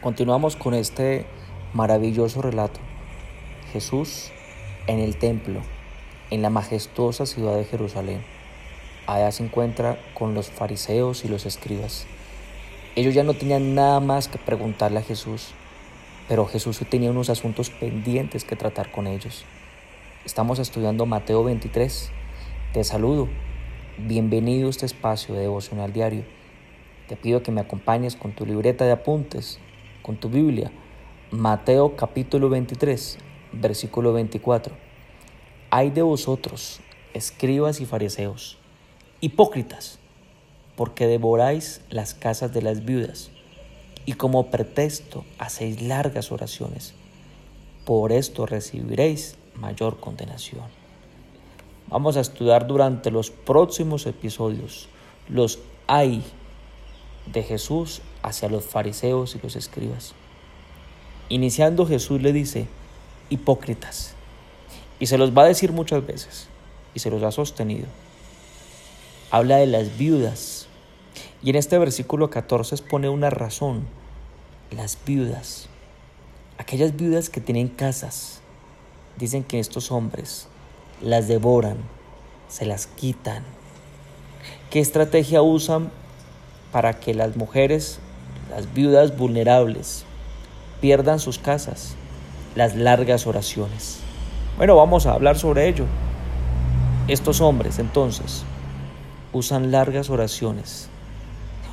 Continuamos con este maravilloso relato. Jesús en el templo, en la majestuosa ciudad de Jerusalén. Allá se encuentra con los fariseos y los escribas. Ellos ya no tenían nada más que preguntarle a Jesús, pero Jesús tenía unos asuntos pendientes que tratar con ellos. Estamos estudiando Mateo 23. Te saludo. Bienvenido a este espacio de devocional diario. Te pido que me acompañes con tu libreta de apuntes, con tu Biblia. Mateo capítulo 23, versículo 24. Hay de vosotros, escribas y fariseos, hipócritas, porque devoráis las casas de las viudas y como pretexto hacéis largas oraciones. Por esto recibiréis mayor condenación. Vamos a estudiar durante los próximos episodios los hay de Jesús hacia los fariseos y los escribas. Iniciando Jesús le dice, hipócritas, y se los va a decir muchas veces, y se los ha sostenido. Habla de las viudas, y en este versículo 14 pone una razón, las viudas, aquellas viudas que tienen casas, dicen que estos hombres las devoran, se las quitan. ¿Qué estrategia usan para que las mujeres, las viudas vulnerables, pierdan sus casas? Las largas oraciones. Bueno, vamos a hablar sobre ello. Estos hombres entonces usan largas oraciones,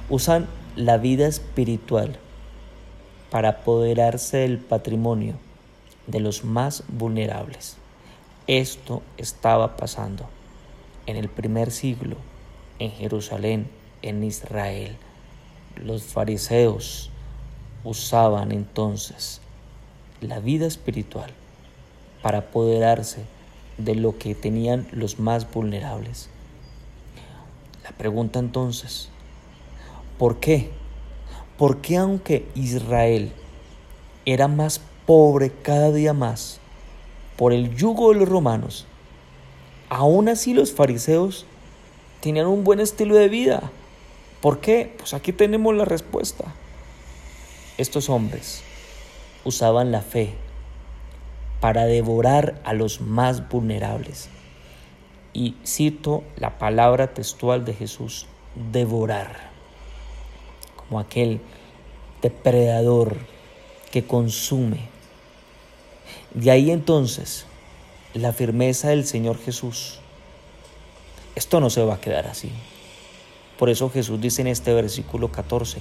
usan la vida espiritual para apoderarse del patrimonio de los más vulnerables. Esto estaba pasando en el primer siglo en Jerusalén, en Israel. Los fariseos usaban entonces la vida espiritual para apoderarse de lo que tenían los más vulnerables. La pregunta entonces, ¿por qué? ¿Por qué aunque Israel era más pobre cada día más, por el yugo de los romanos, aún así los fariseos tenían un buen estilo de vida. ¿Por qué? Pues aquí tenemos la respuesta. Estos hombres usaban la fe para devorar a los más vulnerables. Y cito la palabra textual de Jesús, devorar, como aquel depredador que consume, de ahí entonces la firmeza del Señor Jesús. Esto no se va a quedar así. Por eso Jesús dice en este versículo 14,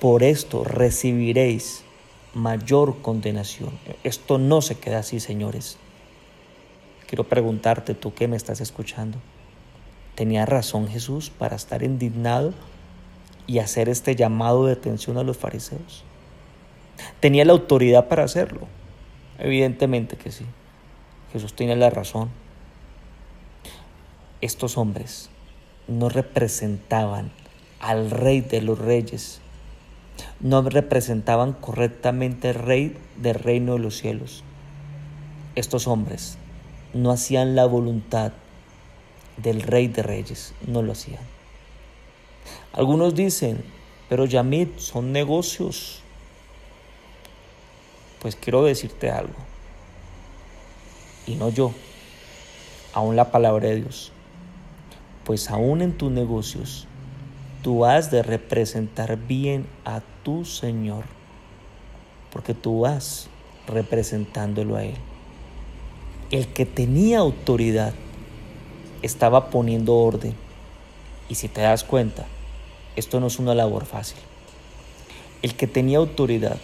por esto recibiréis mayor condenación. Esto no se queda así, señores. Quiero preguntarte, tú que me estás escuchando, ¿tenía razón Jesús para estar indignado y hacer este llamado de atención a los fariseos? ¿Tenía la autoridad para hacerlo? Evidentemente que sí. Jesús tiene la razón. Estos hombres no representaban al rey de los reyes, no representaban correctamente el rey del reino de los cielos. Estos hombres no hacían la voluntad del rey de reyes, no lo hacían. Algunos dicen, pero Yamit son negocios, pues quiero decirte algo. Y no yo, aún la palabra de Dios. Pues aún en tus negocios, tú has de representar bien a tu Señor, porque tú vas representándolo a Él. El que tenía autoridad estaba poniendo orden. Y si te das cuenta, esto no es una labor fácil. El que tenía autoridad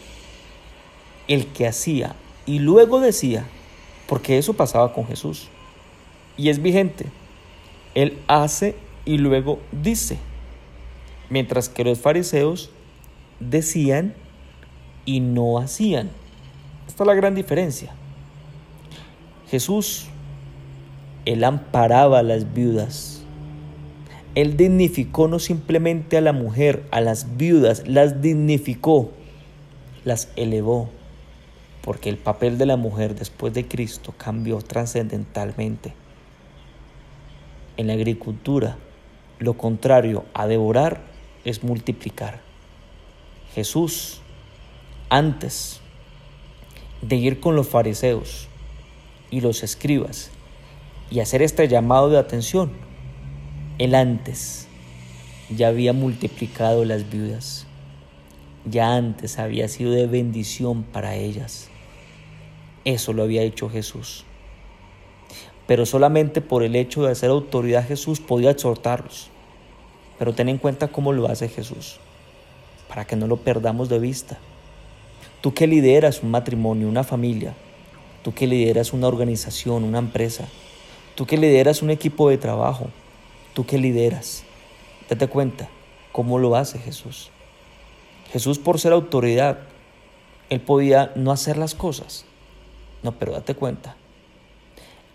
el que hacía y luego decía, porque eso pasaba con Jesús. Y es vigente. Él hace y luego dice. Mientras que los fariseos decían y no hacían. Esta es la gran diferencia. Jesús, Él amparaba a las viudas. Él dignificó no simplemente a la mujer, a las viudas, las dignificó, las elevó porque el papel de la mujer después de Cristo cambió trascendentalmente. En la agricultura, lo contrario a devorar es multiplicar. Jesús antes de ir con los fariseos y los escribas y hacer este llamado de atención, él antes ya había multiplicado las viudas, ya antes había sido de bendición para ellas. Eso lo había hecho Jesús. Pero solamente por el hecho de hacer autoridad Jesús podía exhortarlos. Pero ten en cuenta cómo lo hace Jesús, para que no lo perdamos de vista. Tú que lideras un matrimonio, una familia, tú que lideras una organización, una empresa, tú que lideras un equipo de trabajo, tú que lideras, date cuenta cómo lo hace Jesús. Jesús por ser autoridad, él podía no hacer las cosas. No, pero date cuenta,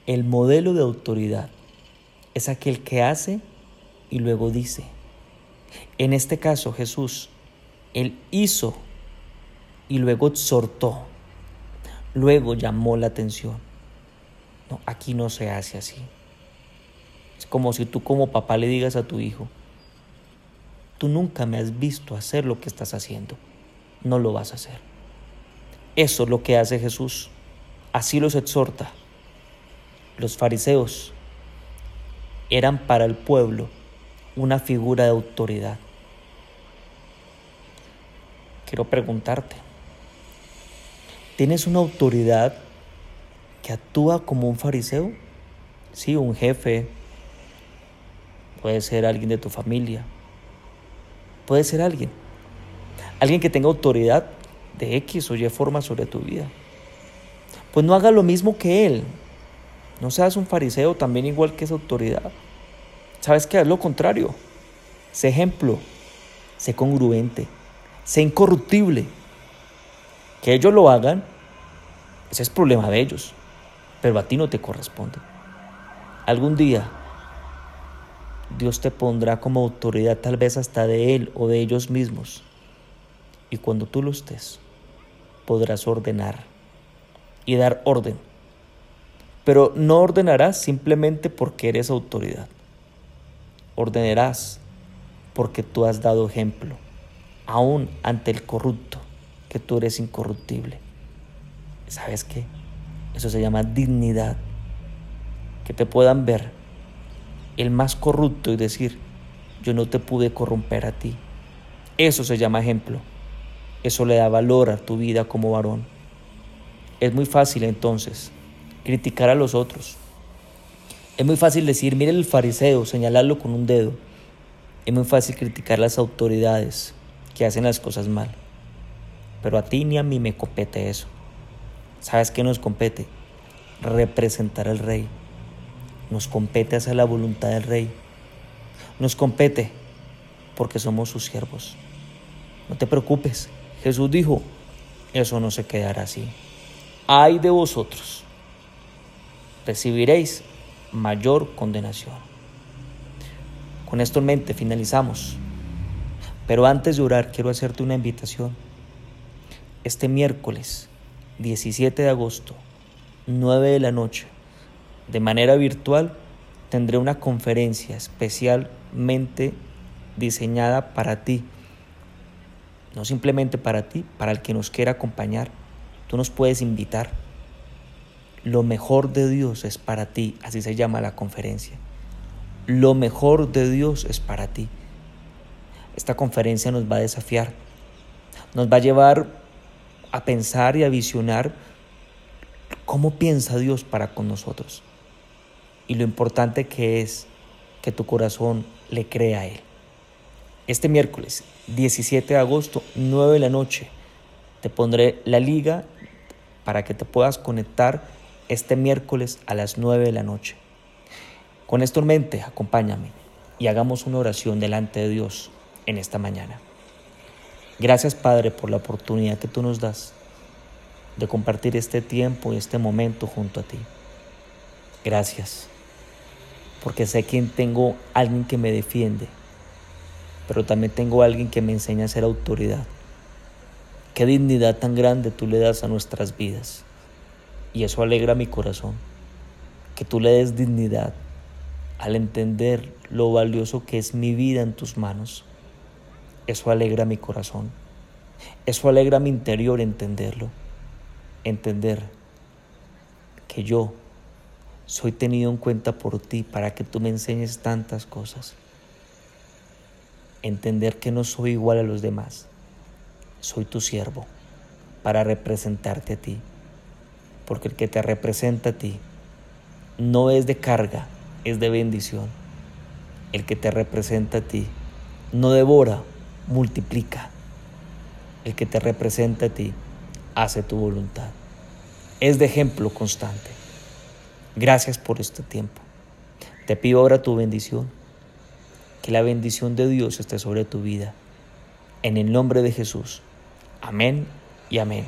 el modelo de autoridad es aquel que hace y luego dice. En este caso Jesús, él hizo y luego exhortó, luego llamó la atención. No, aquí no se hace así. Es como si tú como papá le digas a tu hijo, tú nunca me has visto hacer lo que estás haciendo, no lo vas a hacer. Eso es lo que hace Jesús, así los exhorta. Los fariseos eran para el pueblo una figura de autoridad. Quiero preguntarte, ¿Tienes una autoridad que actúa como un fariseo? Sí, un jefe. Puede ser alguien de tu familia. Puede ser alguien. Alguien que tenga autoridad de X o Y forma sobre tu vida. Pues no haga lo mismo que él. No seas un fariseo también igual que esa autoridad. ¿Sabes qué? Es lo contrario. Sé ejemplo. Sé congruente. Sé incorruptible. Que ellos lo hagan, ese es problema de ellos, pero a ti no te corresponde. Algún día Dios te pondrá como autoridad tal vez hasta de Él o de ellos mismos. Y cuando tú lo estés, podrás ordenar y dar orden. Pero no ordenarás simplemente porque eres autoridad. Ordenarás porque tú has dado ejemplo, aún ante el corrupto que tú eres incorruptible. ¿Sabes qué? Eso se llama dignidad. Que te puedan ver el más corrupto y decir, yo no te pude corromper a ti. Eso se llama ejemplo. Eso le da valor a tu vida como varón. Es muy fácil entonces criticar a los otros. Es muy fácil decir, mire el fariseo, señalarlo con un dedo. Es muy fácil criticar las autoridades que hacen las cosas mal. Pero a ti ni a mí me compete eso. ¿Sabes qué nos compete? Representar al rey. Nos compete hacer la voluntad del rey. Nos compete porque somos sus siervos. No te preocupes. Jesús dijo, eso no se quedará así. Ay de vosotros. Recibiréis mayor condenación. Con esto en mente finalizamos. Pero antes de orar quiero hacerte una invitación este miércoles 17 de agosto, 9 de la noche, de manera virtual, tendré una conferencia especialmente diseñada para ti. No simplemente para ti, para el que nos quiera acompañar. Tú nos puedes invitar. Lo mejor de Dios es para ti, así se llama la conferencia. Lo mejor de Dios es para ti. Esta conferencia nos va a desafiar, nos va a llevar a pensar y a visionar cómo piensa Dios para con nosotros. Y lo importante que es que tu corazón le crea a Él. Este miércoles 17 de agosto, 9 de la noche, te pondré la liga para que te puedas conectar este miércoles a las 9 de la noche. Con esto en mente, acompáñame y hagamos una oración delante de Dios en esta mañana. Gracias Padre por la oportunidad que tú nos das de compartir este tiempo y este momento junto a ti. Gracias, porque sé que tengo alguien que me defiende, pero también tengo alguien que me enseña a ser autoridad. Qué dignidad tan grande tú le das a nuestras vidas. Y eso alegra mi corazón, que tú le des dignidad al entender lo valioso que es mi vida en tus manos. Eso alegra mi corazón. Eso alegra mi interior entenderlo. Entender que yo soy tenido en cuenta por ti para que tú me enseñes tantas cosas. Entender que no soy igual a los demás. Soy tu siervo para representarte a ti. Porque el que te representa a ti no es de carga, es de bendición. El que te representa a ti no devora, multiplica. El que te representa a ti hace tu voluntad. Es de ejemplo constante. Gracias por este tiempo. Te pido ahora tu bendición. Que la bendición de Dios esté sobre tu vida. En el nombre de Jesús. Amén y amén.